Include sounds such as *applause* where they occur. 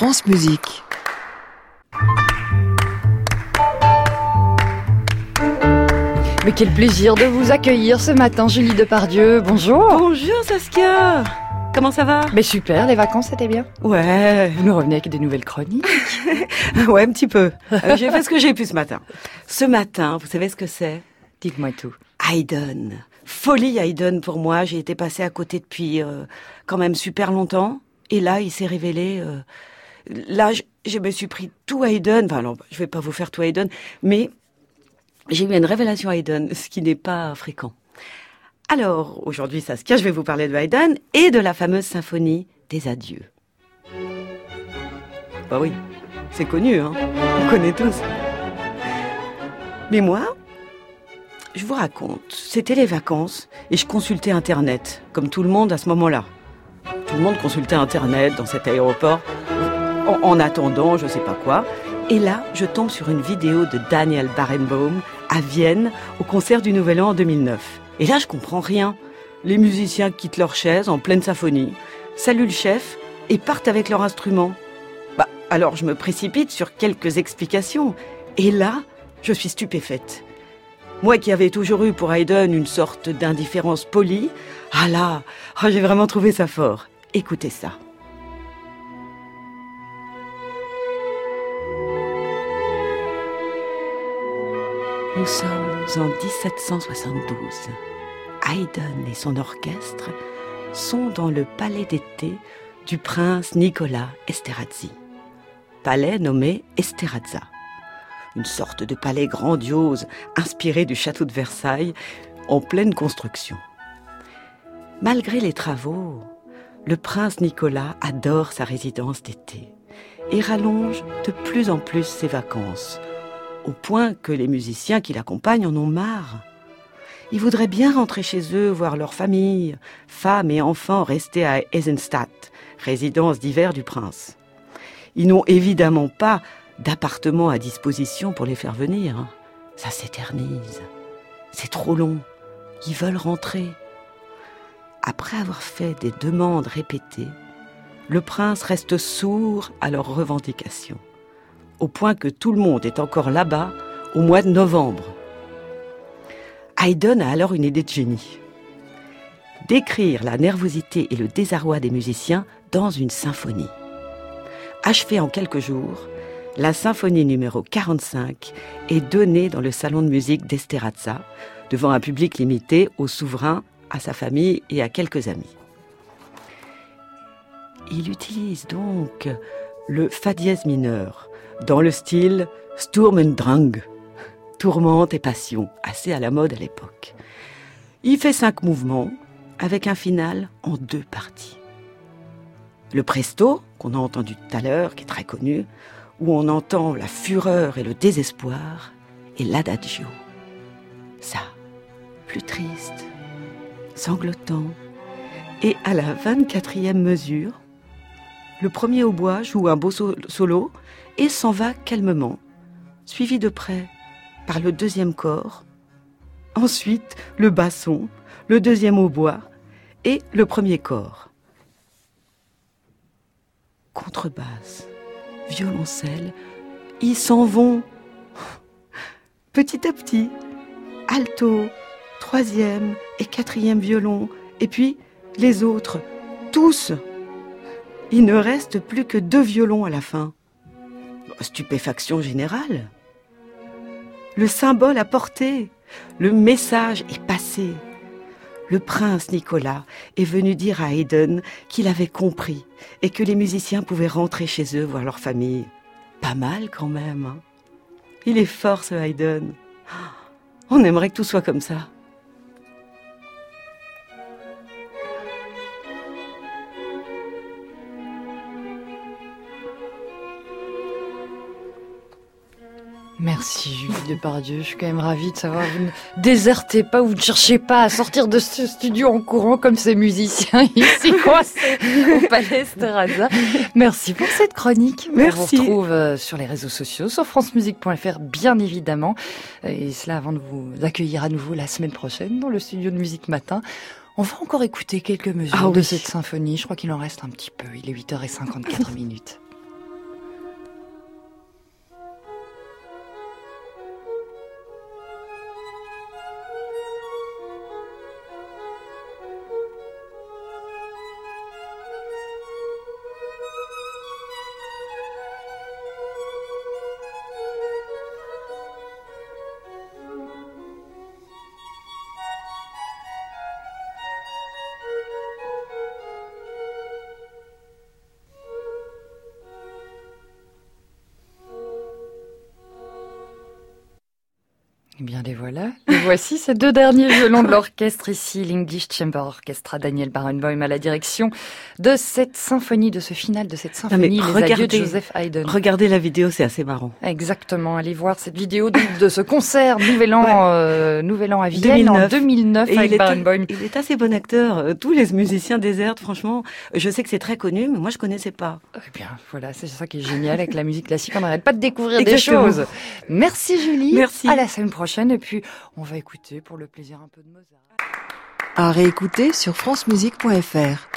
France Musique. Mais quel plaisir de vous accueillir ce matin, Julie Depardieu. Bonjour. Bonjour Saskia. Comment ça va? Mais super, les vacances c'était bien. Ouais. Vous nous revenez avec des nouvelles chroniques. *laughs* ouais, un petit peu. Euh, j'ai fait ce que j'ai pu ce matin. Ce matin, vous savez ce que c'est? Dites-moi tout. Haydn. Folie Haydn pour moi. J'ai été passée à côté depuis euh, quand même super longtemps. Et là, il s'est révélé. Euh, là, je, me suis pris tout Haydn. Enfin, non, je vais pas vous faire tout Haydn, mais j'ai eu une révélation Haydn, ce qui n'est pas fréquent. Alors, aujourd'hui, Saskia, je vais vous parler de Haydn et de la fameuse symphonie des adieux. Bah oui, c'est connu, hein On connaît tous. Mais moi, je vous raconte, c'était les vacances et je consultais Internet, comme tout le monde à ce moment-là. Tout le monde consultait Internet dans cet aéroport en, en attendant je sais pas quoi. Et là, je tombe sur une vidéo de Daniel Barenboim à Vienne au concert du Nouvel An en 2009. Et là, je comprends rien. Les musiciens quittent leur chaise en pleine symphonie, saluent le chef et partent avec leur instrument. Bah, alors je me précipite sur quelques explications. Et là, je suis stupéfaite. Moi qui avais toujours eu pour Haydn une sorte d'indifférence polie, ah là, ah, j'ai vraiment trouvé ça fort. Écoutez ça. Nous sommes en 1772. Haydn et son orchestre sont dans le palais d'été du prince Nicolas Esterhazy. Palais nommé Esterhaza. Une sorte de palais grandiose inspiré du château de Versailles en pleine construction. Malgré les travaux, le prince Nicolas adore sa résidence d'été et rallonge de plus en plus ses vacances, point que les musiciens qui l'accompagnent en ont marre. Ils voudraient bien rentrer chez eux, voir leur famille, femmes et enfants restés à Eisenstadt, résidence d'hiver du prince. Ils n'ont évidemment pas d'appartement à disposition pour les faire venir. Ça s'éternise. C'est trop long. Ils veulent rentrer. Après avoir fait des demandes répétées, le prince reste sourd à leurs revendications, au point que tout le monde est encore là-bas au mois de novembre. Haydn a alors une idée de génie. Décrire la nervosité et le désarroi des musiciens dans une symphonie. Achevée en quelques jours, la symphonie numéro 45 est donnée dans le salon de musique d'Esterazza, devant un public limité au souverain, à sa famille et à quelques amis. Il utilise donc le fa dièse mineur dans le style Sturm und Drang, tourmente et passion, assez à la mode à l'époque. Il fait cinq mouvements avec un final en deux parties. Le presto, qu'on a entendu tout à l'heure, qui est très connu, où on entend la fureur et le désespoir, et l'adagio. Ça, plus triste, sanglotant. Et à la 24e mesure, le premier hautbois joue un beau solo et s'en va calmement, suivi de près par le deuxième corps, ensuite le basson, le deuxième hautbois et le premier corps. Contrebasse, violoncelle, ils s'en vont petit à petit, alto, troisième et quatrième violon, et puis les autres, tous. Il ne reste plus que deux violons à la fin. Stupéfaction générale. Le symbole a porté, le message est passé. Le prince Nicolas est venu dire à Haydn qu'il avait compris et que les musiciens pouvaient rentrer chez eux voir leur famille. Pas mal quand même. Hein Il est fort ce Haydn. On aimerait que tout soit comme ça. Merci Julie Depardieu, je suis quand même ravie de savoir que vous ne désertez pas, vous ne cherchez pas à sortir de ce studio en courant comme ces musiciens *laughs* ici coincés au Palais Steraza. Merci pour cette chronique. Merci. On vous retrouve sur les réseaux sociaux, sur francemusique.fr bien évidemment. Et cela avant de vous accueillir à nouveau la semaine prochaine dans le studio de musique matin. On va encore écouter quelques mesures Ah oui. de cette symphonie. Je crois qu'il en reste un petit peu. Il est 8h54 *laughs* minutes. Eh bien, les voilà. Et voici ces deux derniers violons de l'orchestre ici, l'English Chamber Orchestra, Daniel Barenboim à la direction de cette symphonie, de ce final de cette symphonie, les regardez, adieux de Joseph Haydn. Regardez la vidéo, c'est assez marrant. Exactement. Allez voir cette vidéo de, de ce concert Nouvel An, ouais. euh, Nouvel An à Vienne 2009. en 2009 Et avec il Barenboim. Est, il est assez bon acteur. Euh, Tous les musiciens désertent, franchement. Je sais que c'est très connu, mais moi je connaissais pas. Eh bien, voilà, c'est ça qui est génial avec la musique classique. On n'arrête pas de découvrir Exactement. des choses. Merci Julie. Merci. À la semaine prochaine. Et puis, on va écouter pour le plaisir un peu de Mozart. À réécouter sur francemusique.fr.